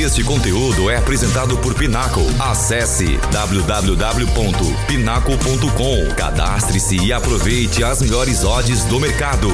Este conteúdo é apresentado por Pinaco. Acesse www.pinaco.com. Cadastre-se e aproveite as melhores odds do mercado.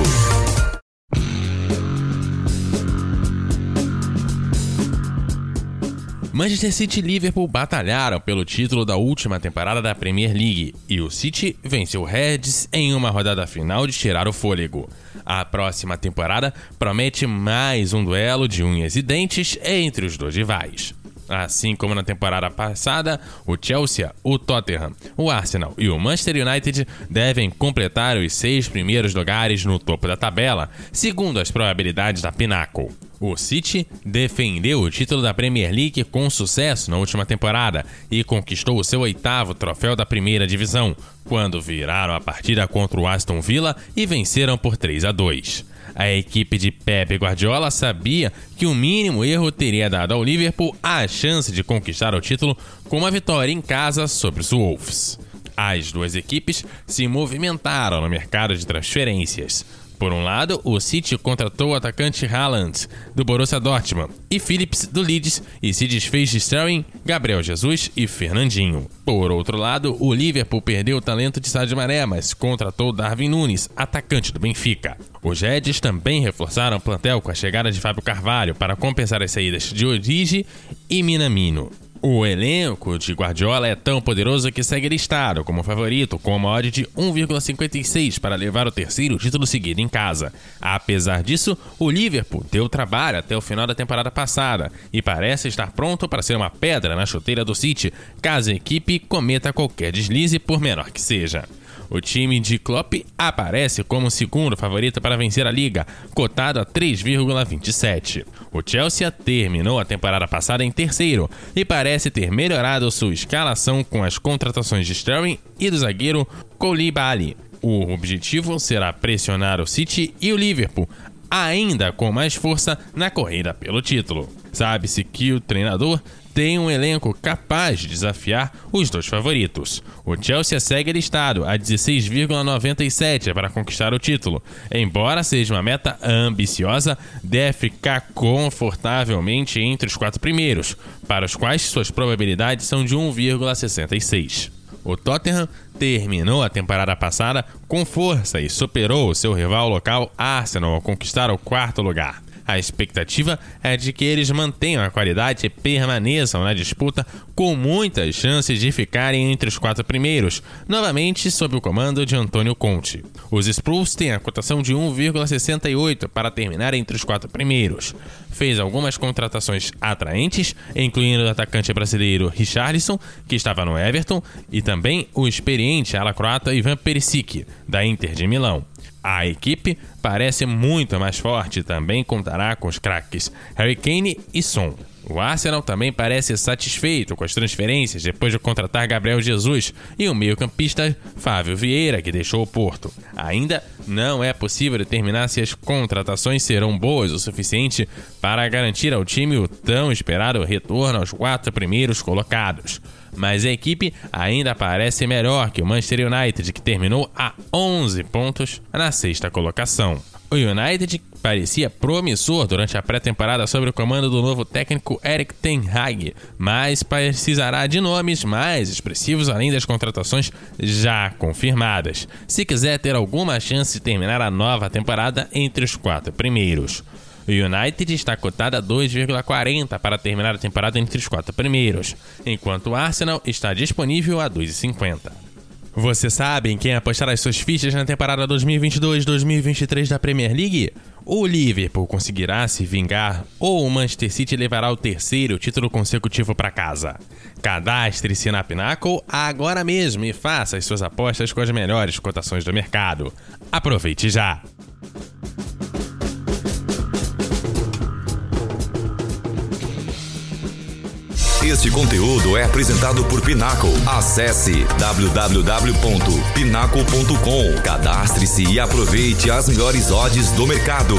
Manchester City e Liverpool batalharam pelo título da última temporada da Premier League e o City venceu o Reds em uma rodada final de tirar o fôlego. A próxima temporada promete mais um duelo de unhas e dentes entre os dois rivais. Assim como na temporada passada, o Chelsea, o Tottenham, o Arsenal e o Manchester United devem completar os seis primeiros lugares no topo da tabela, segundo as probabilidades da Pinnacle. O City defendeu o título da Premier League com sucesso na última temporada e conquistou o seu oitavo troféu da primeira divisão, quando viraram a partida contra o Aston Villa e venceram por 3 a 2. A equipe de Pep Guardiola sabia que o mínimo erro teria dado ao Liverpool a chance de conquistar o título com uma vitória em casa sobre os Wolves. As duas equipes se movimentaram no mercado de transferências. Por um lado, o City contratou o atacante Haaland, do Borussia Dortmund, e Phillips, do Leeds, e se desfez de Sterling, Gabriel Jesus e Fernandinho. Por outro lado, o Liverpool perdeu o talento de Sadio Mané, mas contratou Darwin Nunes, atacante do Benfica. Os Reds também reforçaram o plantel com a chegada de Fábio Carvalho para compensar as saídas de Origi e Minamino. O elenco de Guardiola é tão poderoso que segue listado como favorito com uma odd de 1,56 para levar o terceiro título seguido em casa. Apesar disso, o Liverpool deu trabalho até o final da temporada passada e parece estar pronto para ser uma pedra na chuteira do City caso a equipe cometa qualquer deslize por menor que seja. O time de Klopp aparece como segundo favorito para vencer a liga, cotado a 3,27. O Chelsea terminou a temporada passada em terceiro e parece ter melhorado sua escalação com as contratações de Sterling e do zagueiro Koulibaly. O objetivo será pressionar o City e o Liverpool, ainda com mais força na corrida pelo título. Sabe-se que o treinador tem um elenco capaz de desafiar os dois favoritos. O Chelsea segue listado a 16,97 para conquistar o título. Embora seja uma meta ambiciosa, deve ficar confortavelmente entre os quatro primeiros, para os quais suas probabilidades são de 1,66. O Tottenham terminou a temporada passada com força e superou o seu rival local Arsenal ao conquistar o quarto lugar. A expectativa é de que eles mantenham a qualidade e permaneçam na disputa com muitas chances de ficarem entre os quatro primeiros, novamente sob o comando de Antônio Conte. Os Spurs têm a cotação de 1,68 para terminar entre os quatro primeiros. Fez algumas contratações atraentes, incluindo o atacante brasileiro Richarlison, que estava no Everton, e também o experiente ala croata Ivan Perisic, da Inter de Milão. A equipe parece muito mais forte e também contará com os craques Harry Kane e Son. O Arsenal também parece satisfeito com as transferências depois de contratar Gabriel Jesus e o meio-campista Fábio Vieira, que deixou o Porto. Ainda não é possível determinar se as contratações serão boas o suficiente para garantir ao time o tão esperado retorno aos quatro primeiros colocados mas a equipe ainda parece melhor que o Manchester United, que terminou a 11 pontos na sexta colocação. O United parecia promissor durante a pré-temporada sob o comando do novo técnico Eric Ten Hag, mas precisará de nomes mais expressivos além das contratações já confirmadas, se quiser ter alguma chance de terminar a nova temporada entre os quatro primeiros. O United está cotado a 2,40 para terminar a temporada entre os quatro primeiros, enquanto o Arsenal está disponível a 2,50. Você sabe em quem apostar as suas fichas na temporada 2022-2023 da Premier League? O Liverpool conseguirá se vingar ou o Manchester City levará o terceiro título consecutivo para casa? Cadastre-se na Pinnacle agora mesmo e faça as suas apostas com as melhores cotações do mercado. Aproveite já! Este conteúdo é apresentado por Pinaco. Acesse www.pinaco.com. Cadastre-se e aproveite as melhores odds do mercado.